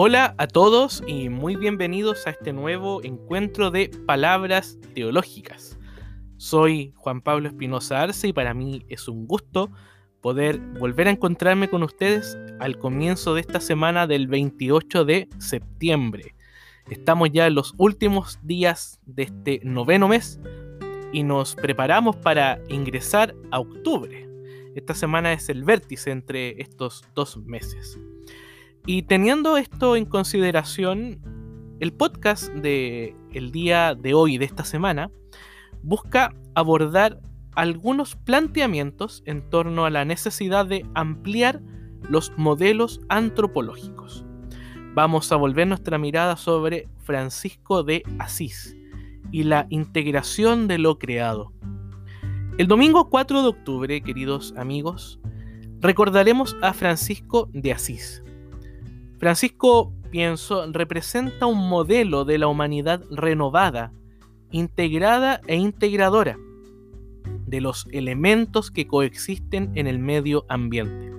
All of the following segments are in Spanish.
Hola a todos y muy bienvenidos a este nuevo encuentro de palabras teológicas. Soy Juan Pablo Espinosa Arce y para mí es un gusto poder volver a encontrarme con ustedes al comienzo de esta semana del 28 de septiembre. Estamos ya en los últimos días de este noveno mes y nos preparamos para ingresar a octubre. Esta semana es el vértice entre estos dos meses. Y teniendo esto en consideración, el podcast de el día de hoy, de esta semana, busca abordar algunos planteamientos en torno a la necesidad de ampliar los modelos antropológicos. Vamos a volver nuestra mirada sobre Francisco de Asís y la integración de lo creado. El domingo 4 de octubre, queridos amigos, recordaremos a Francisco de Asís, Francisco, pienso, representa un modelo de la humanidad renovada, integrada e integradora de los elementos que coexisten en el medio ambiente.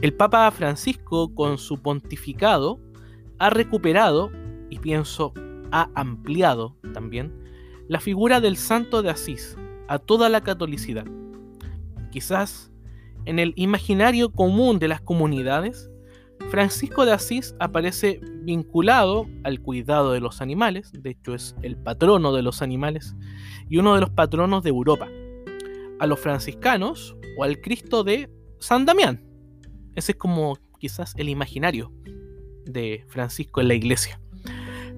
El Papa Francisco, con su pontificado, ha recuperado, y pienso, ha ampliado también, la figura del santo de Asís a toda la catolicidad. Quizás en el imaginario común de las comunidades, Francisco de Asís aparece vinculado al cuidado de los animales, de hecho es el patrono de los animales y uno de los patronos de Europa, a los franciscanos o al Cristo de San Damián. Ese es como quizás el imaginario de Francisco en la iglesia.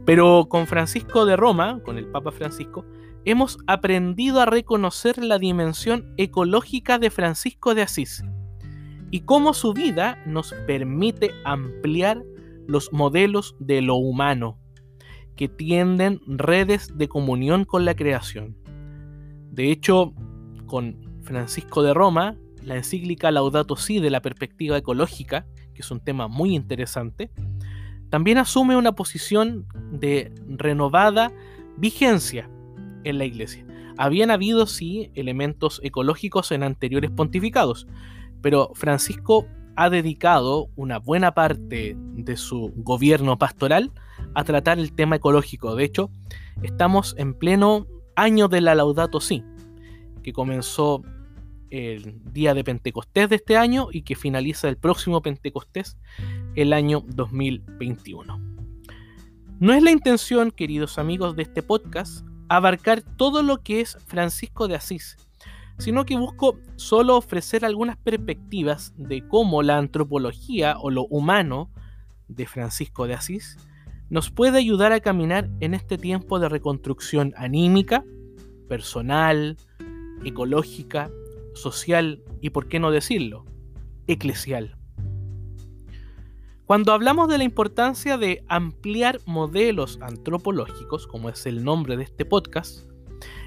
Pero con Francisco de Roma, con el Papa Francisco, hemos aprendido a reconocer la dimensión ecológica de Francisco de Asís y cómo su vida nos permite ampliar los modelos de lo humano que tienden redes de comunión con la creación. De hecho, con Francisco de Roma, la encíclica Laudato Si de la perspectiva ecológica, que es un tema muy interesante, también asume una posición de renovada vigencia en la iglesia. Habían habido, sí, elementos ecológicos en anteriores pontificados, pero Francisco ha dedicado una buena parte de su gobierno pastoral a tratar el tema ecológico. De hecho, estamos en pleno año de la Laudato Si, que comenzó el día de Pentecostés de este año y que finaliza el próximo Pentecostés el año 2021. No es la intención, queridos amigos de este podcast, abarcar todo lo que es Francisco de Asís, sino que busco solo ofrecer algunas perspectivas de cómo la antropología o lo humano de Francisco de Asís nos puede ayudar a caminar en este tiempo de reconstrucción anímica, personal, ecológica, social y, por qué no decirlo, eclesial. Cuando hablamos de la importancia de ampliar modelos antropológicos, como es el nombre de este podcast,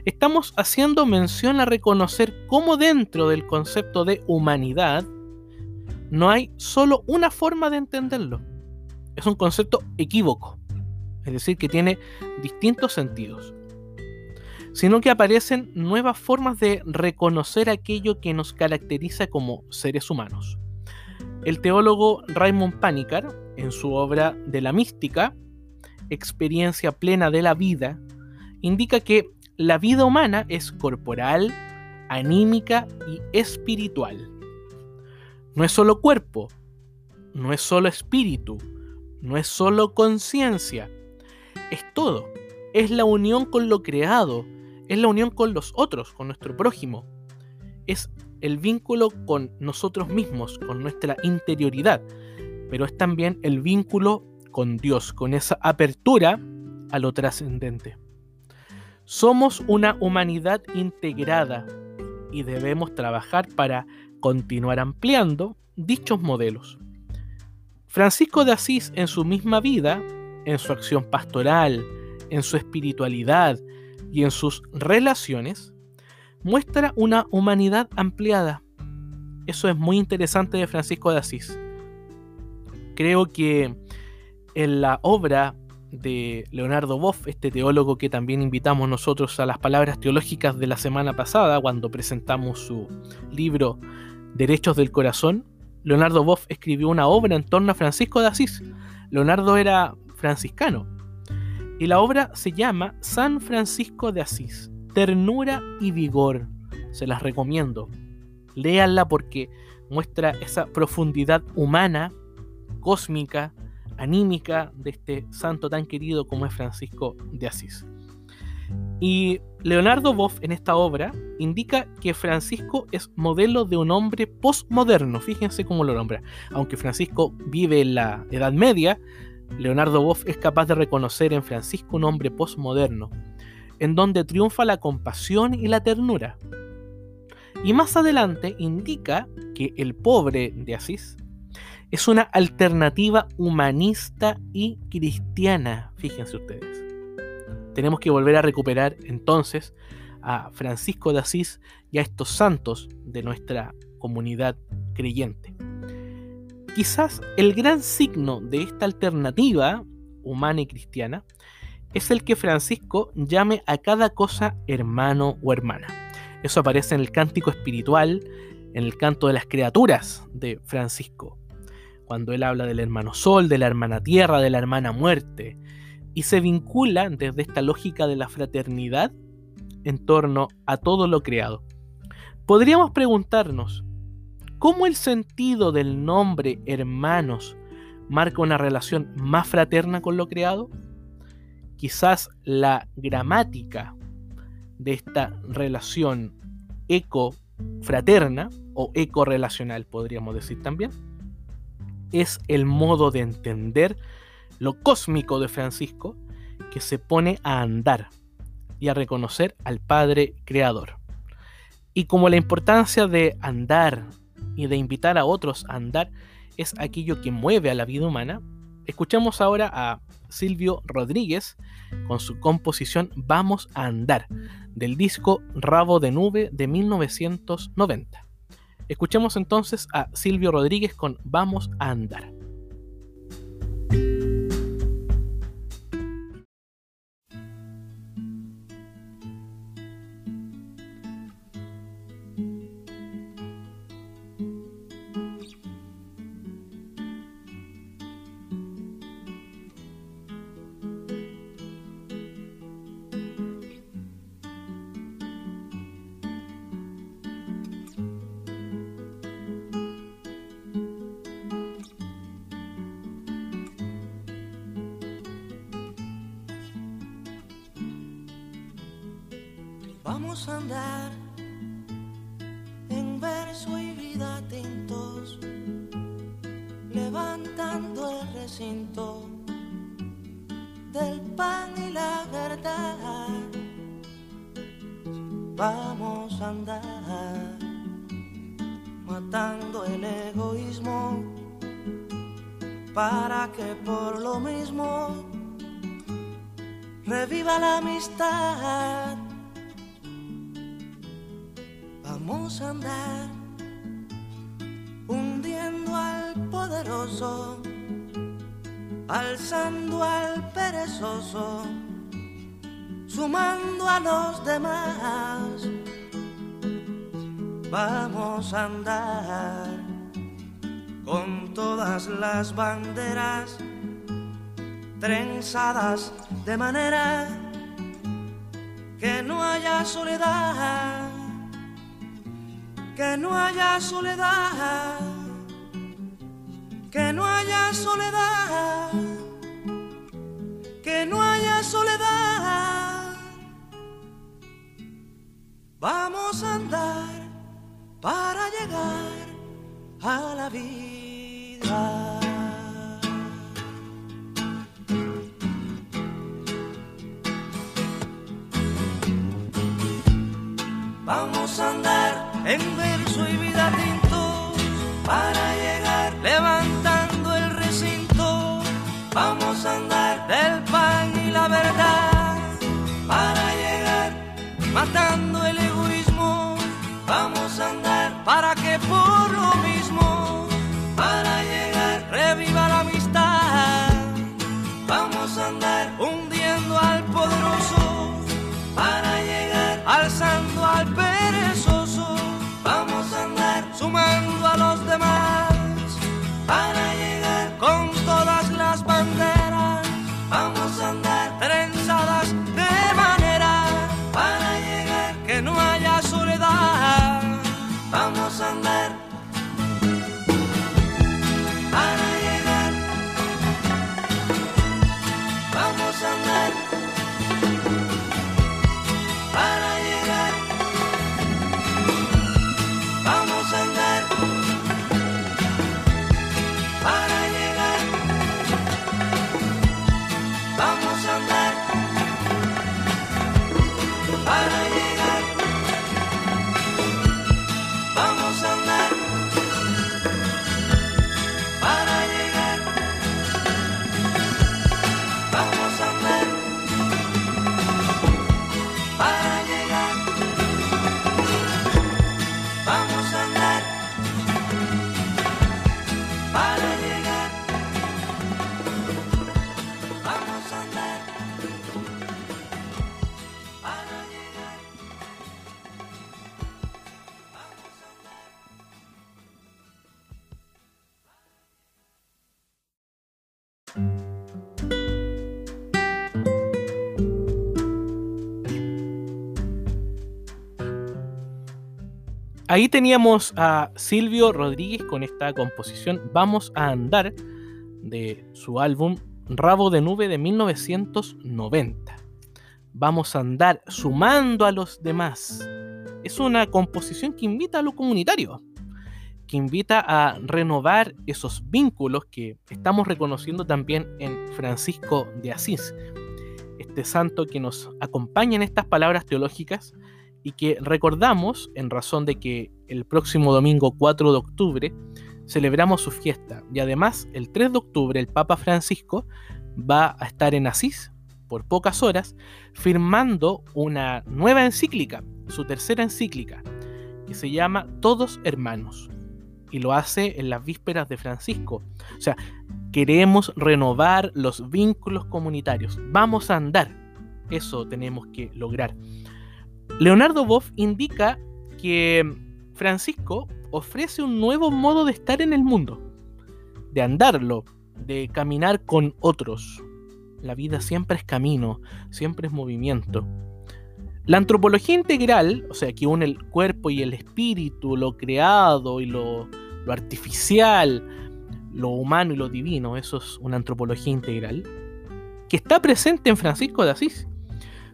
estamos haciendo mención a reconocer cómo dentro del concepto de humanidad no hay solo una forma de entenderlo. Es un concepto equívoco, es decir, que tiene distintos sentidos, sino que aparecen nuevas formas de reconocer aquello que nos caracteriza como seres humanos. El teólogo Raymond Panikkar, en su obra de la mística, Experiencia plena de la vida, indica que la vida humana es corporal, anímica y espiritual. No es solo cuerpo, no es solo espíritu, no es solo conciencia, es todo. Es la unión con lo creado, es la unión con los otros, con nuestro prójimo. Es el vínculo con nosotros mismos, con nuestra interioridad, pero es también el vínculo con Dios, con esa apertura a lo trascendente. Somos una humanidad integrada y debemos trabajar para continuar ampliando dichos modelos. Francisco de Asís en su misma vida, en su acción pastoral, en su espiritualidad y en sus relaciones, muestra una humanidad ampliada. Eso es muy interesante de Francisco de Asís. Creo que en la obra de Leonardo Boff, este teólogo que también invitamos nosotros a las palabras teológicas de la semana pasada cuando presentamos su libro Derechos del Corazón, Leonardo Boff escribió una obra en torno a Francisco de Asís, Leonardo era franciscano y la obra se llama San Francisco de Asís, ternura y vigor. Se las recomiendo. Léanla porque muestra esa profundidad humana, cósmica, anímica de este santo tan querido como es Francisco de Asís. Y Leonardo Boff en esta obra indica que Francisco es modelo de un hombre postmoderno, fíjense cómo lo nombra. Aunque Francisco vive en la Edad Media, Leonardo Boff es capaz de reconocer en Francisco un hombre postmoderno, en donde triunfa la compasión y la ternura. Y más adelante indica que el pobre de Asís es una alternativa humanista y cristiana, fíjense ustedes. Tenemos que volver a recuperar entonces a Francisco de Asís y a estos santos de nuestra comunidad creyente. Quizás el gran signo de esta alternativa humana y cristiana es el que Francisco llame a cada cosa hermano o hermana. Eso aparece en el cántico espiritual, en el canto de las criaturas de Francisco, cuando él habla del hermano sol, de la hermana tierra, de la hermana muerte, y se vincula desde esta lógica de la fraternidad en torno a todo lo creado. Podríamos preguntarnos, ¿cómo el sentido del nombre hermanos marca una relación más fraterna con lo creado? Quizás la gramática de esta relación eco-fraterna o eco-relacional, podríamos decir también, es el modo de entender lo cósmico de Francisco que se pone a andar y a reconocer al Padre Creador. Y como la importancia de andar y de invitar a otros a andar es aquello que mueve a la vida humana, escuchamos ahora a Silvio Rodríguez con su composición Vamos a andar, del disco Rabo de Nube de 1990. Escuchemos entonces a Silvio Rodríguez con Vamos a andar. Vamos a andar en verso y vida tintos, levantando el recinto del pan y la verdad. Vamos a andar matando el egoísmo para que por lo mismo reviva la amistad vamos a andar hundiendo al poderoso, alzando al perezoso, sumando a los demás. Vamos a andar con todas las banderas trenzadas de manera que no haya soledad que no haya soledad, que no haya soledad, que no haya soledad. Vamos a andar para llegar a la vida. Vamos a andar en verso y vida tintos para I Ahí teníamos a Silvio Rodríguez con esta composición Vamos a andar de su álbum Rabo de Nube de 1990. Vamos a andar sumando a los demás. Es una composición que invita a lo comunitario, que invita a renovar esos vínculos que estamos reconociendo también en Francisco de Asís, este santo que nos acompaña en estas palabras teológicas y que recordamos en razón de que el próximo domingo 4 de octubre celebramos su fiesta y además el 3 de octubre el Papa Francisco va a estar en Asís por pocas horas firmando una nueva encíclica, su tercera encíclica, que se llama Todos Hermanos y lo hace en las vísperas de Francisco. O sea, queremos renovar los vínculos comunitarios. Vamos a andar. Eso tenemos que lograr. Leonardo Boff indica que Francisco ofrece un nuevo modo de estar en el mundo, de andarlo, de caminar con otros. La vida siempre es camino, siempre es movimiento. La antropología integral, o sea, que une el cuerpo y el espíritu, lo creado y lo, lo artificial, lo humano y lo divino, eso es una antropología integral, que está presente en Francisco de Asís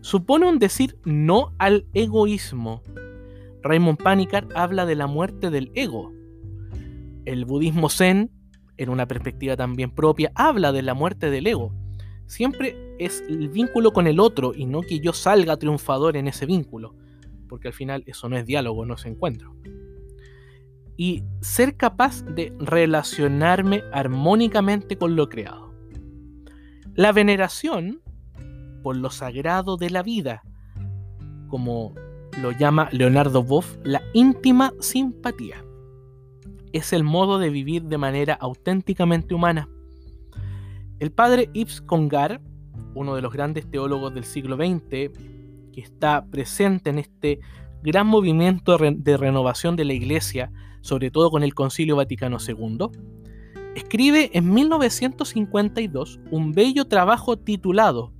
supone un decir no al egoísmo. Raymond Panikar habla de la muerte del ego. El budismo zen, en una perspectiva también propia, habla de la muerte del ego. Siempre es el vínculo con el otro y no que yo salga triunfador en ese vínculo, porque al final eso no es diálogo, no es encuentro. Y ser capaz de relacionarme armónicamente con lo creado. La veneración por lo sagrado de la vida, como lo llama Leonardo Boff, la íntima simpatía. Es el modo de vivir de manera auténticamente humana. El padre Ibs Congar, uno de los grandes teólogos del siglo XX, que está presente en este gran movimiento de renovación de la Iglesia, sobre todo con el Concilio Vaticano II, escribe en 1952 un bello trabajo titulado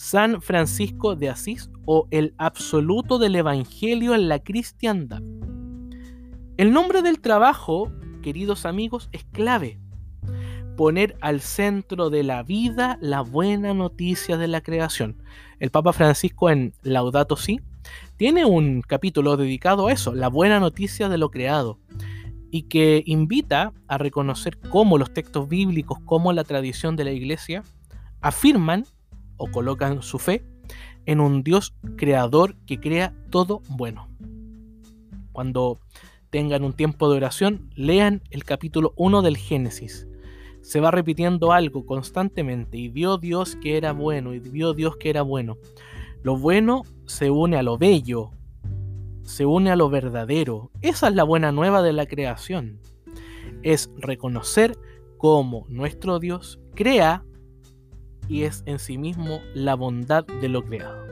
San Francisco de Asís o el absoluto del Evangelio en la cristiandad. El nombre del trabajo, queridos amigos, es clave. Poner al centro de la vida la buena noticia de la creación. El Papa Francisco en Laudato Si tiene un capítulo dedicado a eso, la buena noticia de lo creado, y que invita a reconocer cómo los textos bíblicos, cómo la tradición de la iglesia afirman o colocan su fe en un Dios creador que crea todo bueno. Cuando tengan un tiempo de oración, lean el capítulo 1 del Génesis. Se va repitiendo algo constantemente y vio Dios que era bueno y vio Dios que era bueno. Lo bueno se une a lo bello, se une a lo verdadero. Esa es la buena nueva de la creación. Es reconocer cómo nuestro Dios crea y es en sí mismo la bondad de lo creado.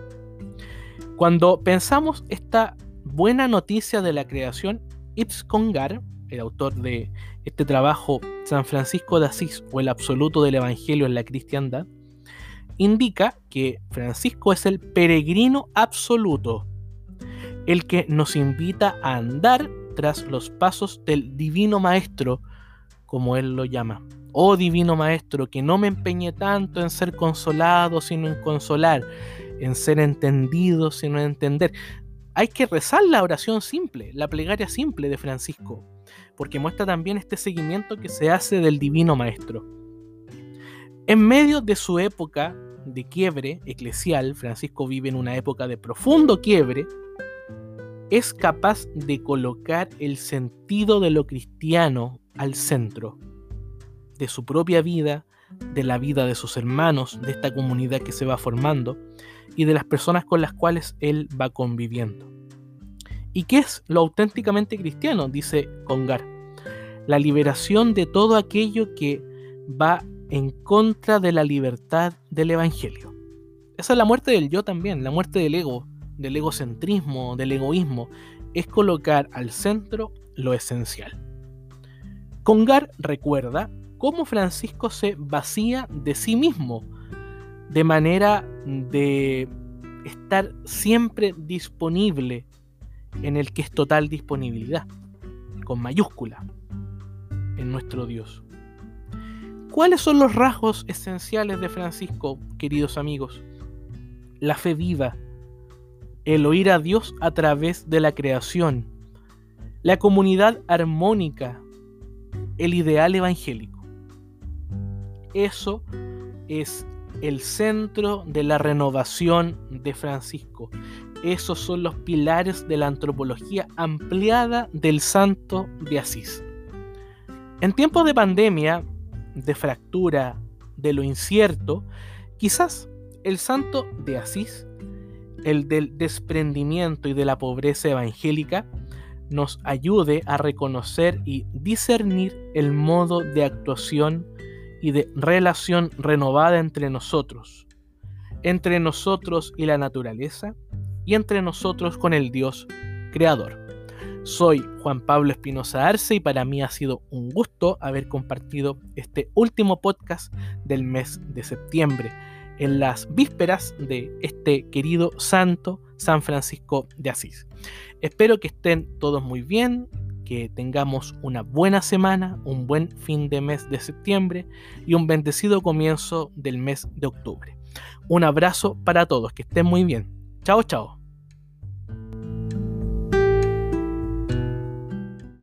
Cuando pensamos esta buena noticia de la creación, Ibs Congar, el autor de este trabajo San Francisco de Asís o el absoluto del Evangelio en la cristiandad, indica que Francisco es el peregrino absoluto, el que nos invita a andar tras los pasos del divino maestro, como él lo llama. Oh divino Maestro, que no me empeñe tanto en ser consolado, sino en consolar, en ser entendido, sino en entender. Hay que rezar la oración simple, la plegaria simple de Francisco, porque muestra también este seguimiento que se hace del divino Maestro. En medio de su época de quiebre eclesial, Francisco vive en una época de profundo quiebre, es capaz de colocar el sentido de lo cristiano al centro de su propia vida, de la vida de sus hermanos, de esta comunidad que se va formando y de las personas con las cuales él va conviviendo. ¿Y qué es lo auténticamente cristiano? Dice Congar. La liberación de todo aquello que va en contra de la libertad del Evangelio. Esa es la muerte del yo también, la muerte del ego, del egocentrismo, del egoísmo. Es colocar al centro lo esencial. Congar recuerda cómo Francisco se vacía de sí mismo, de manera de estar siempre disponible en el que es total disponibilidad, con mayúscula, en nuestro Dios. ¿Cuáles son los rasgos esenciales de Francisco, queridos amigos? La fe viva, el oír a Dios a través de la creación, la comunidad armónica, el ideal evangélico. Eso es el centro de la renovación de Francisco. Esos son los pilares de la antropología ampliada del santo de Asís. En tiempos de pandemia, de fractura, de lo incierto, quizás el santo de Asís, el del desprendimiento y de la pobreza evangélica, nos ayude a reconocer y discernir el modo de actuación y de relación renovada entre nosotros, entre nosotros y la naturaleza, y entre nosotros con el Dios Creador. Soy Juan Pablo Espinosa Arce y para mí ha sido un gusto haber compartido este último podcast del mes de septiembre, en las vísperas de este querido santo San Francisco de Asís. Espero que estén todos muy bien, que tengamos una buena semana, un buen fin de mes de septiembre y un bendecido comienzo del mes de octubre. Un abrazo para todos, que estén muy bien. Chao, chao.